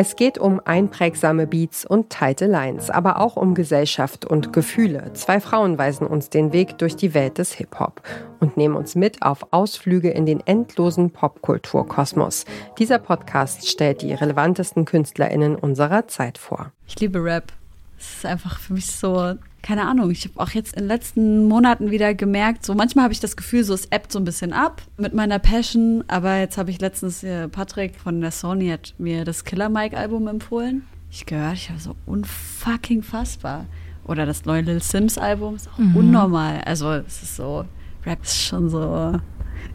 Es geht um einprägsame Beats und tighte Lines, aber auch um Gesellschaft und Gefühle. Zwei Frauen weisen uns den Weg durch die Welt des Hip-Hop und nehmen uns mit auf Ausflüge in den endlosen Popkulturkosmos. Dieser Podcast stellt die relevantesten KünstlerInnen unserer Zeit vor. Ich liebe Rap. Es ist einfach für mich so keine Ahnung, ich habe auch jetzt in den letzten Monaten wieder gemerkt, so manchmal habe ich das Gefühl, so es ebbt so ein bisschen ab mit meiner Passion, aber jetzt habe ich letztens, äh, Patrick von der Sony hat mir das Killer Mike Album empfohlen. Ich gehört, ich habe so unfucking fassbar. Oder das neue Lil Sims Album ist auch mhm. unnormal. Also es ist so, Rap ist schon so,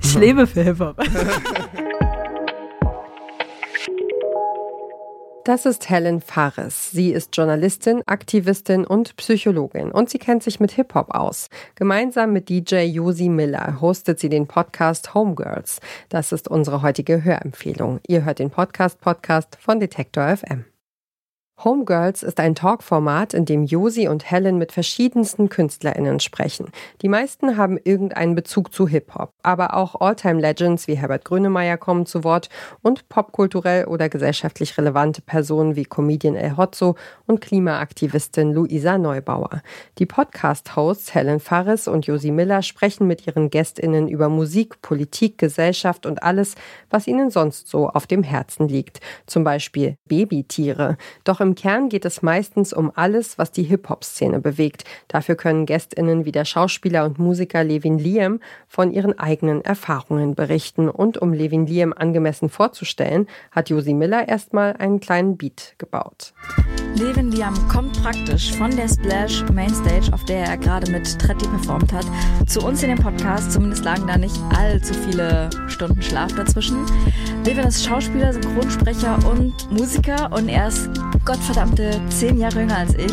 ich lebe für Hip-Hop. Das ist Helen Fares. Sie ist Journalistin, Aktivistin und Psychologin und sie kennt sich mit Hip-Hop aus. Gemeinsam mit DJ Josi Miller hostet sie den Podcast Homegirls. Das ist unsere heutige Hörempfehlung. Ihr hört den Podcast Podcast von Detektor FM. Homegirls ist ein Talkformat, in dem Josi und Helen mit verschiedensten KünstlerInnen sprechen. Die meisten haben irgendeinen Bezug zu Hip-Hop, aber auch All-Time-Legends wie Herbert Grönemeyer kommen zu Wort und popkulturell oder gesellschaftlich relevante Personen wie Comedian El Hotzo und Klimaaktivistin Luisa Neubauer. Die Podcast-Hosts Helen Fares und Josi Miller sprechen mit ihren GästInnen über Musik, Politik, Gesellschaft und alles, was ihnen sonst so auf dem Herzen liegt. Zum Beispiel Babytiere. Doch im Kern geht es meistens um alles, was die Hip-Hop-Szene bewegt. Dafür können GästInnen wie der Schauspieler und Musiker Levin Liam von ihren eigenen Erfahrungen berichten. Und um Levin Liam angemessen vorzustellen, hat Josi Miller erstmal einen kleinen Beat gebaut. Levin Liam kommt praktisch von der Splash Mainstage, auf der er gerade mit Tretti performt hat, zu uns in den Podcast. Zumindest lagen da nicht allzu viele Stunden Schlaf dazwischen. Levin ist Schauspieler, Synchronsprecher und Musiker und er ist gottverdammte zehn Jahre jünger als ich.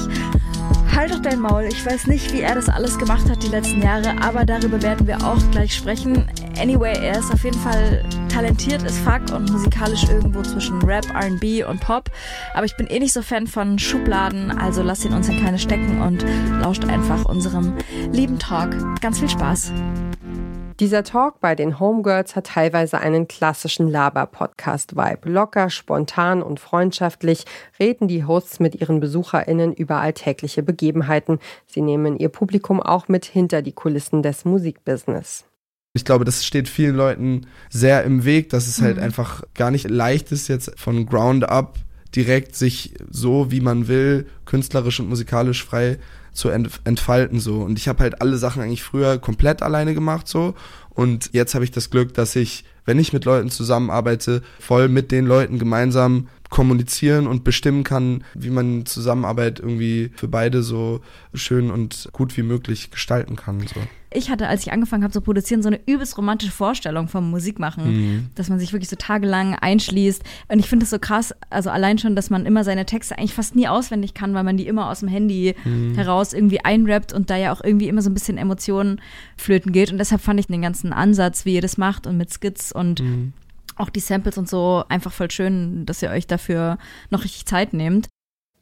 Halt doch dein Maul. Ich weiß nicht, wie er das alles gemacht hat die letzten Jahre, aber darüber werden wir auch gleich sprechen. Anyway, er ist auf jeden Fall talentiert, ist fuck und musikalisch irgendwo zwischen Rap, RB und Pop. Aber ich bin eh nicht so Fan von Schubladen, also lasst ihn uns in keine stecken und lauscht einfach unserem lieben Talk. Ganz viel Spaß. Dieser Talk bei den Homegirls hat teilweise einen klassischen Laber-Podcast-Vibe. Locker, spontan und freundschaftlich reden die Hosts mit ihren BesucherInnen über alltägliche Begebenheiten. Sie nehmen ihr Publikum auch mit hinter die Kulissen des Musikbusiness. Ich glaube, das steht vielen Leuten sehr im Weg, dass es halt mhm. einfach gar nicht leicht ist, jetzt von Ground up direkt sich so, wie man will, künstlerisch und musikalisch frei zu entfalten so und ich habe halt alle Sachen eigentlich früher komplett alleine gemacht so und jetzt habe ich das Glück, dass ich, wenn ich mit Leuten zusammenarbeite, voll mit den Leuten gemeinsam kommunizieren und bestimmen kann, wie man Zusammenarbeit irgendwie für beide so schön und gut wie möglich gestalten kann. So. Ich hatte, als ich angefangen habe zu produzieren, so eine übelst romantische Vorstellung vom Musikmachen, mhm. dass man sich wirklich so tagelang einschließt. Und ich finde es so krass, also allein schon, dass man immer seine Texte eigentlich fast nie auswendig kann, weil man die immer aus dem Handy mhm. heraus irgendwie einrappt und da ja auch irgendwie immer so ein bisschen Emotionen flöten geht. Und deshalb fand ich den ganzen Ansatz, wie ihr das macht und mit Skits und mhm auch die Samples und so einfach voll schön, dass ihr euch dafür noch richtig Zeit nehmt.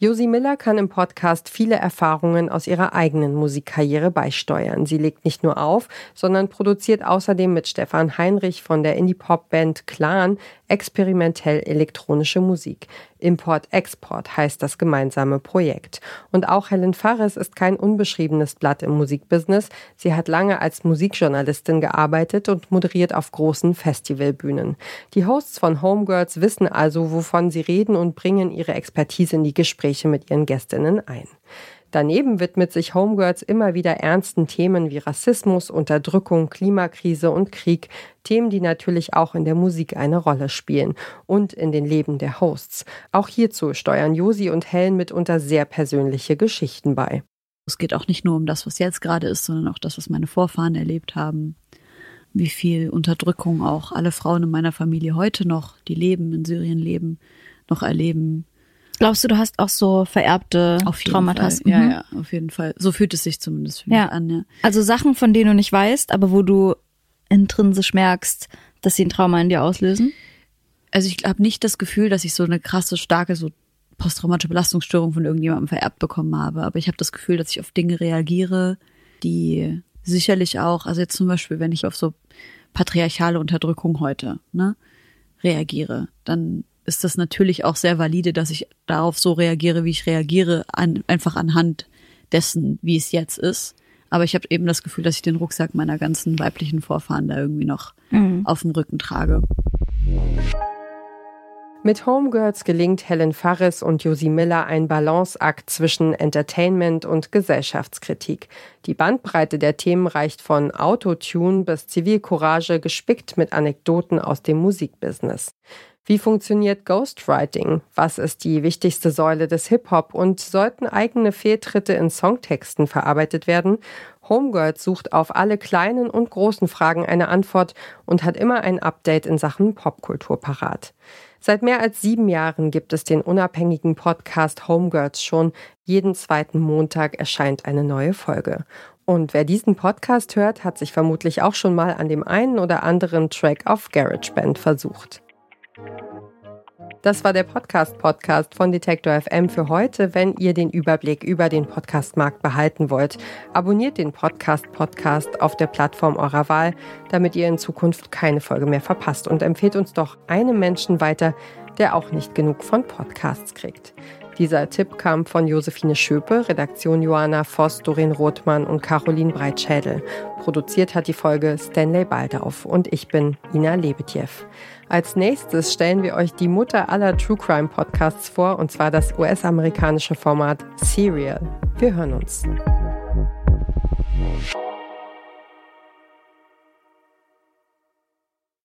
Josi Miller kann im Podcast viele Erfahrungen aus ihrer eigenen Musikkarriere beisteuern. Sie legt nicht nur auf, sondern produziert außerdem mit Stefan Heinrich von der Indie-Pop-Band Clan experimentell elektronische Musik. Import-Export heißt das gemeinsame Projekt. Und auch Helen Fares ist kein unbeschriebenes Blatt im Musikbusiness. Sie hat lange als Musikjournalistin gearbeitet und moderiert auf großen Festivalbühnen. Die Hosts von Homegirls wissen also, wovon sie reden und bringen ihre Expertise in die Gespräche mit ihren Gästinnen ein. Daneben widmet sich Homegirls immer wieder ernsten Themen wie Rassismus, Unterdrückung, Klimakrise und Krieg, Themen, die natürlich auch in der Musik eine Rolle spielen und in den Leben der Hosts. Auch hierzu steuern Josi und Helen mitunter sehr persönliche Geschichten bei. Es geht auch nicht nur um das, was jetzt gerade ist, sondern auch das, was meine Vorfahren erlebt haben. Wie viel Unterdrückung auch alle Frauen in meiner Familie heute noch, die leben, in Syrien leben, noch erleben Glaubst du, du hast auch so vererbte auf Traumata? Mhm. Ja, ja, auf jeden Fall. So fühlt es sich zumindest für mich ja. an, ja. Also Sachen, von denen du nicht weißt, aber wo du intrinsisch merkst, dass sie ein Trauma in dir auslösen? Also ich habe nicht das Gefühl, dass ich so eine krasse, starke, so posttraumatische Belastungsstörung von irgendjemandem vererbt bekommen habe. Aber ich habe das Gefühl, dass ich auf Dinge reagiere, die sicherlich auch, also jetzt zum Beispiel, wenn ich auf so patriarchale Unterdrückung heute, ne, reagiere, dann ist das natürlich auch sehr valide, dass ich darauf so reagiere, wie ich reagiere, an, einfach anhand dessen, wie es jetzt ist. Aber ich habe eben das Gefühl, dass ich den Rucksack meiner ganzen weiblichen Vorfahren da irgendwie noch mhm. auf dem Rücken trage. Mit Homegirls gelingt Helen Farris und Josie Miller ein Balanceakt zwischen Entertainment und Gesellschaftskritik. Die Bandbreite der Themen reicht von Autotune bis Zivilcourage, gespickt mit Anekdoten aus dem Musikbusiness. Wie funktioniert Ghostwriting? Was ist die wichtigste Säule des Hip-Hop? Und sollten eigene Fehltritte in Songtexten verarbeitet werden? Homegirls sucht auf alle kleinen und großen Fragen eine Antwort und hat immer ein Update in Sachen Popkultur parat. Seit mehr als sieben Jahren gibt es den unabhängigen Podcast Homegirls schon. Jeden zweiten Montag erscheint eine neue Folge. Und wer diesen Podcast hört, hat sich vermutlich auch schon mal an dem einen oder anderen Track auf GarageBand versucht. Das war der Podcast-Podcast von Detektor FM für heute. Wenn ihr den Überblick über den Podcastmarkt behalten wollt, abonniert den Podcast-Podcast auf der Plattform eurer Wahl, damit ihr in Zukunft keine Folge mehr verpasst und empfehlt uns doch einem Menschen weiter, der auch nicht genug von Podcasts kriegt. Dieser Tipp kam von Josephine Schöpe, Redaktion Johanna Voss, Doreen Rothmann und Caroline Breitschädel. Produziert hat die Folge Stanley Baldauf und ich bin Ina Lebetjew. Als nächstes stellen wir euch die Mutter aller True Crime Podcasts vor, und zwar das US-amerikanische Format Serial. Wir hören uns.